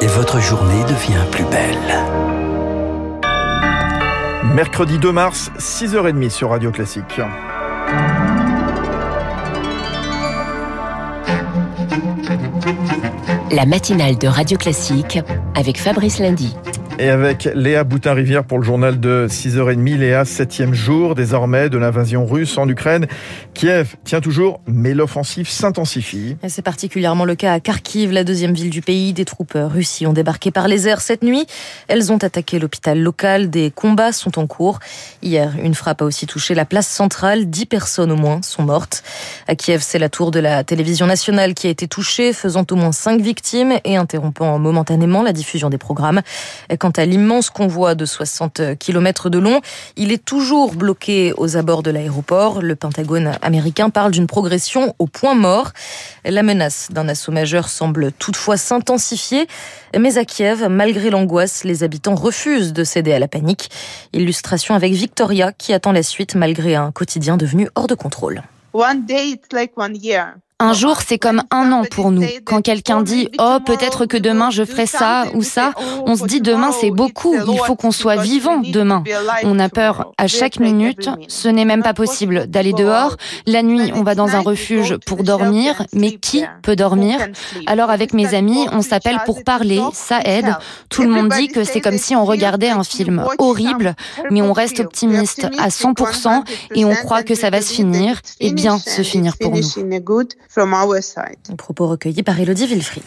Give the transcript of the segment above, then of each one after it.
et votre journée devient plus belle. Mercredi 2 mars, 6h30 sur Radio Classique. La matinale de Radio Classique avec Fabrice Lundy et avec Léa Boutin-Rivière pour le journal de 6h30. Léa, septième jour désormais de l'invasion russe en Ukraine. Kiev tient toujours, mais l'offensive s'intensifie. C'est particulièrement le cas à Kharkiv, la deuxième ville du pays. Des troupes russes ont débarqué par les airs cette nuit. Elles ont attaqué l'hôpital local. Des combats sont en cours. Hier, une frappe a aussi touché la place centrale. Dix personnes au moins sont mortes. À Kiev, c'est la tour de la télévision nationale qui a été touchée, faisant au moins cinq victimes et interrompant momentanément la diffusion des programmes. Quant à l'immense convoi de 60 km de long, il est toujours bloqué aux abords de l'aéroport. Le Pentagone américain parle d'une progression au point mort. La menace d'un assaut majeur semble toutefois s'intensifier. Mais à Kiev, malgré l'angoisse, les habitants refusent de céder à la panique. Illustration avec Victoria qui attend la suite malgré un quotidien devenu hors de contrôle. One day, it's like one year. Un jour, c'est comme un an pour nous. Quand quelqu'un dit ⁇ Oh, peut-être que demain je ferai ça ou ça ⁇ on se dit demain c'est beaucoup, il faut qu'on soit vivant demain. On a peur à chaque minute, ce n'est même pas possible d'aller dehors. La nuit, on va dans un refuge pour dormir, mais qui peut dormir? Alors avec mes amis, on s'appelle pour parler, ça aide. Tout le monde dit que c'est comme si on regardait un film horrible, mais on reste optimiste à 100% et on croit que ça va se finir et bien se finir pour nous from our side. Propos recueillis par Elodie Wilfried.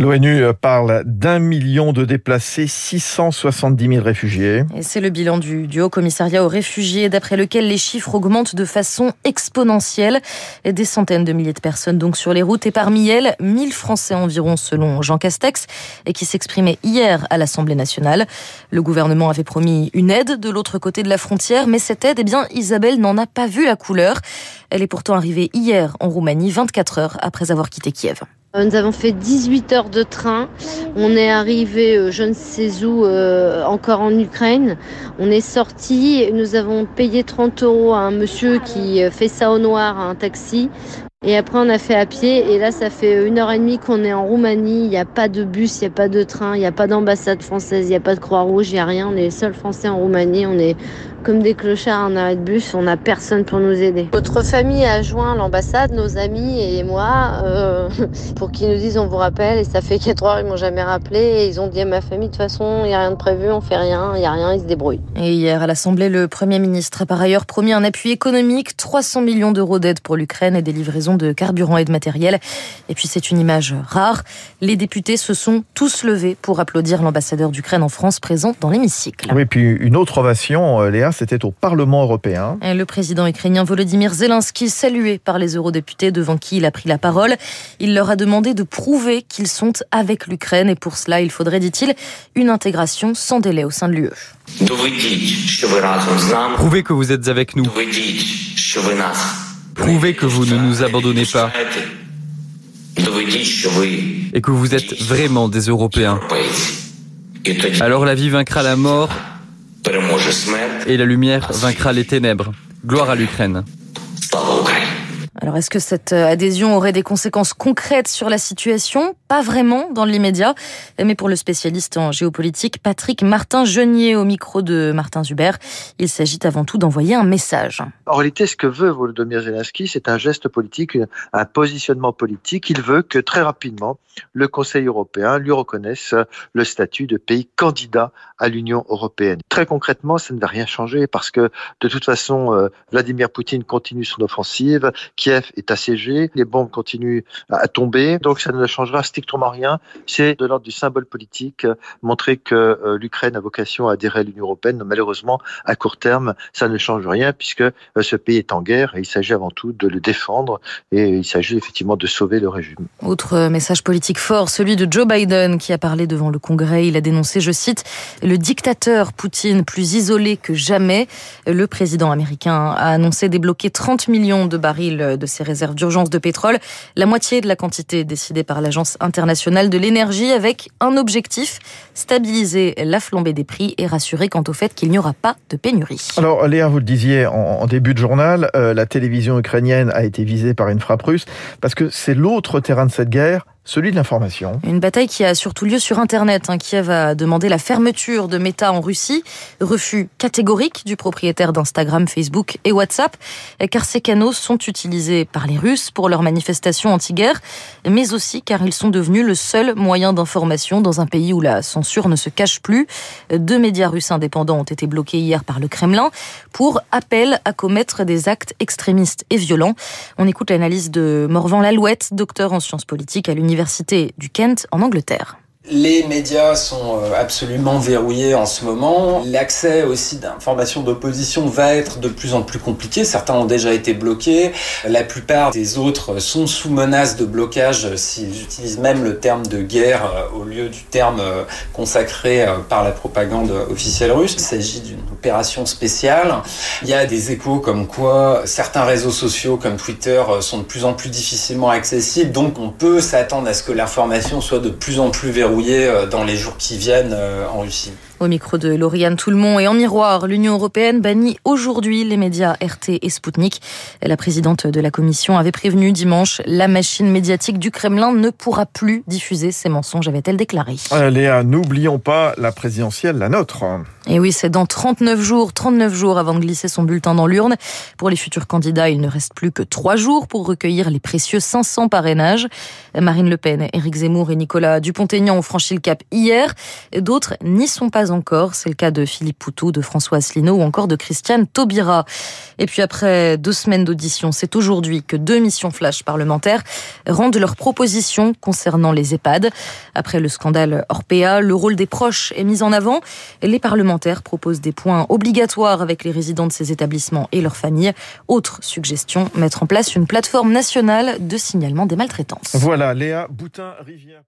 L'ONU parle d'un million de déplacés, 670 000 réfugiés. Et c'est le bilan du, du Haut Commissariat aux réfugiés, d'après lequel les chiffres augmentent de façon exponentielle. Et des centaines de milliers de personnes donc sur les routes et parmi elles, 1000 Français environ selon Jean Castex, et qui s'exprimait hier à l'Assemblée nationale. Le gouvernement avait promis une aide de l'autre côté de la frontière, mais cette aide, eh bien, Isabelle n'en a pas vu la couleur. Elle est pourtant arrivée hier en Roumanie, 24 heures après avoir quitté Kiev. Euh, nous avons fait 18 heures de train. On est arrivé, euh, je ne sais où, euh, encore en Ukraine. On est sorti. Nous avons payé 30 euros à un monsieur qui fait ça au noir, un taxi. Et après, on a fait à pied. Et là, ça fait une heure et demie qu'on est en Roumanie. Il n'y a pas de bus, il n'y a pas de train, il n'y a pas d'ambassade française, il n'y a pas de Croix-Rouge, il n'y a rien. On est les seuls Français en Roumanie. On est comme des clochards en arrêt de bus. On n'a personne pour nous aider. Notre famille a joint l'ambassade, nos amis et moi, euh, pour qu'ils nous disent on vous rappelle. Et ça fait 4 heures, ils m'ont jamais rappelé. Et ils ont dit à ma famille, de toute façon, il n'y a rien de prévu, on fait rien, il n'y a rien, ils se débrouillent. Et hier, à l'Assemblée, le Premier ministre a par ailleurs promis un appui économique, 300 millions d'euros d'aide pour l'Ukraine et des livraisons de carburant et de matériel. Et puis c'est une image rare. Les députés se sont tous levés pour applaudir l'ambassadeur d'Ukraine en France présent dans l'hémicycle. Oui, puis une autre ovation, euh, Léa, c'était au Parlement européen. le président ukrainien Volodymyr Zelensky, salué par les eurodéputés devant qui il a pris la parole, il leur a demandé de prouver qu'ils sont avec l'Ukraine et pour cela, il faudrait, dit-il, une intégration sans délai au sein de l'UE. Prouvez que vous êtes avec nous. Prouvez que vous ne nous abandonnez pas et que vous êtes vraiment des Européens. Alors la vie vaincra la mort et la lumière vaincra les ténèbres. Gloire à l'Ukraine. Alors est-ce que cette euh, adhésion aurait des conséquences concrètes sur la situation? Pas vraiment dans l'immédiat, mais pour le spécialiste en géopolitique Patrick Martin-Genier au micro de Martin Zuber, il s'agit avant tout d'envoyer un message. En réalité, ce que veut Volodymyr Zelensky, c'est un geste politique, un positionnement politique. Il veut que très rapidement, le Conseil européen lui reconnaisse le statut de pays candidat à l'Union européenne. Très concrètement, ça ne va rien changer parce que de toute façon, euh, Vladimir Poutine continue son offensive, Kiev est assiégé, les bombes continuent à tomber, donc ça ne changera strictement rien. C'est de l'ordre du symbole politique, montrer que euh, l'Ukraine a vocation à adhérer à l'Union européenne. Malheureusement, à court terme, ça ne change rien puisque euh, ce pays est en guerre et il s'agit avant tout de le défendre et il s'agit effectivement de sauver le régime. Autre message politique fort, celui de Joe Biden qui a parlé devant le Congrès. Il a dénoncé, je cite, le dictateur Poutine plus isolé que jamais. Le président américain a annoncé débloquer 30 millions de barils de ses réserves d'urgence de pétrole, la moitié de la quantité décidée par l'Agence internationale de l'énergie avec un objectif, stabiliser la flambée des prix et rassurer quant au fait qu'il n'y aura pas de pénurie. Alors Léa, vous le disiez en, début de journal, euh, la télévision ukrainienne a été visée par une frappe russe parce que c'est l'autre terrain de cette guerre celui de l'information. Une bataille qui a surtout lieu sur Internet. Hein. Kiev a demandé la fermeture de Meta en Russie. Refus catégorique du propriétaire d'Instagram, Facebook et WhatsApp, car ces canaux sont utilisés par les Russes pour leurs manifestations anti-guerre, mais aussi car ils sont devenus le seul moyen d'information dans un pays où la censure ne se cache plus. Deux médias russes indépendants ont été bloqués hier par le Kremlin pour appel à commettre des actes extrémistes et violents. On écoute l'analyse de Morvan Lalouette, docteur en sciences politiques à l'Université l'université du Kent en Angleterre. Les médias sont euh, absolument verrouillés en ce moment. L'accès aussi d'informations d'opposition va être de plus en plus compliqué. Certains ont déjà été bloqués. La plupart des autres sont sous menace de blocage s'ils utilisent même le terme de guerre euh, au lieu du terme euh, consacré par la propagande officielle russe. Il s'agit d'une opération spéciale. Il y a des échos comme quoi certains réseaux sociaux comme Twitter sont de plus en plus difficilement accessibles. Donc on peut s'attendre à ce que l'information soit de plus en plus verrouillée euh, dans les jours qui viennent euh, en Russie. Au micro de Lauriane Toulmont et en miroir, l'Union européenne bannit aujourd'hui les médias RT et Sputnik. La présidente de la commission avait prévenu dimanche la machine médiatique du Kremlin ne pourra plus diffuser ces mensonges, avait-elle déclaré. Léa, n'oublions pas la présidentielle, la nôtre. Et oui, c'est dans 39 jours, 39 jours avant de glisser son bulletin dans l'urne. Pour les futurs candidats, il ne reste plus que 3 jours pour recueillir les précieux 500 parrainages. Marine Le Pen, Éric Zemmour et Nicolas Dupont-Aignan ont franchi le cap hier. D'autres n'y sont encore. C'est le cas de Philippe Poutou, de François Asselineau ou encore de Christiane Taubira. Et puis après deux semaines d'audition, c'est aujourd'hui que deux missions flash parlementaires rendent leurs propositions concernant les EHPAD. Après le scandale Orpea, le rôle des proches est mis en avant. Les parlementaires proposent des points obligatoires avec les résidents de ces établissements et leurs familles. Autre suggestion, mettre en place une plateforme nationale de signalement des maltraitances. Voilà, Léa Boutin-Rivière.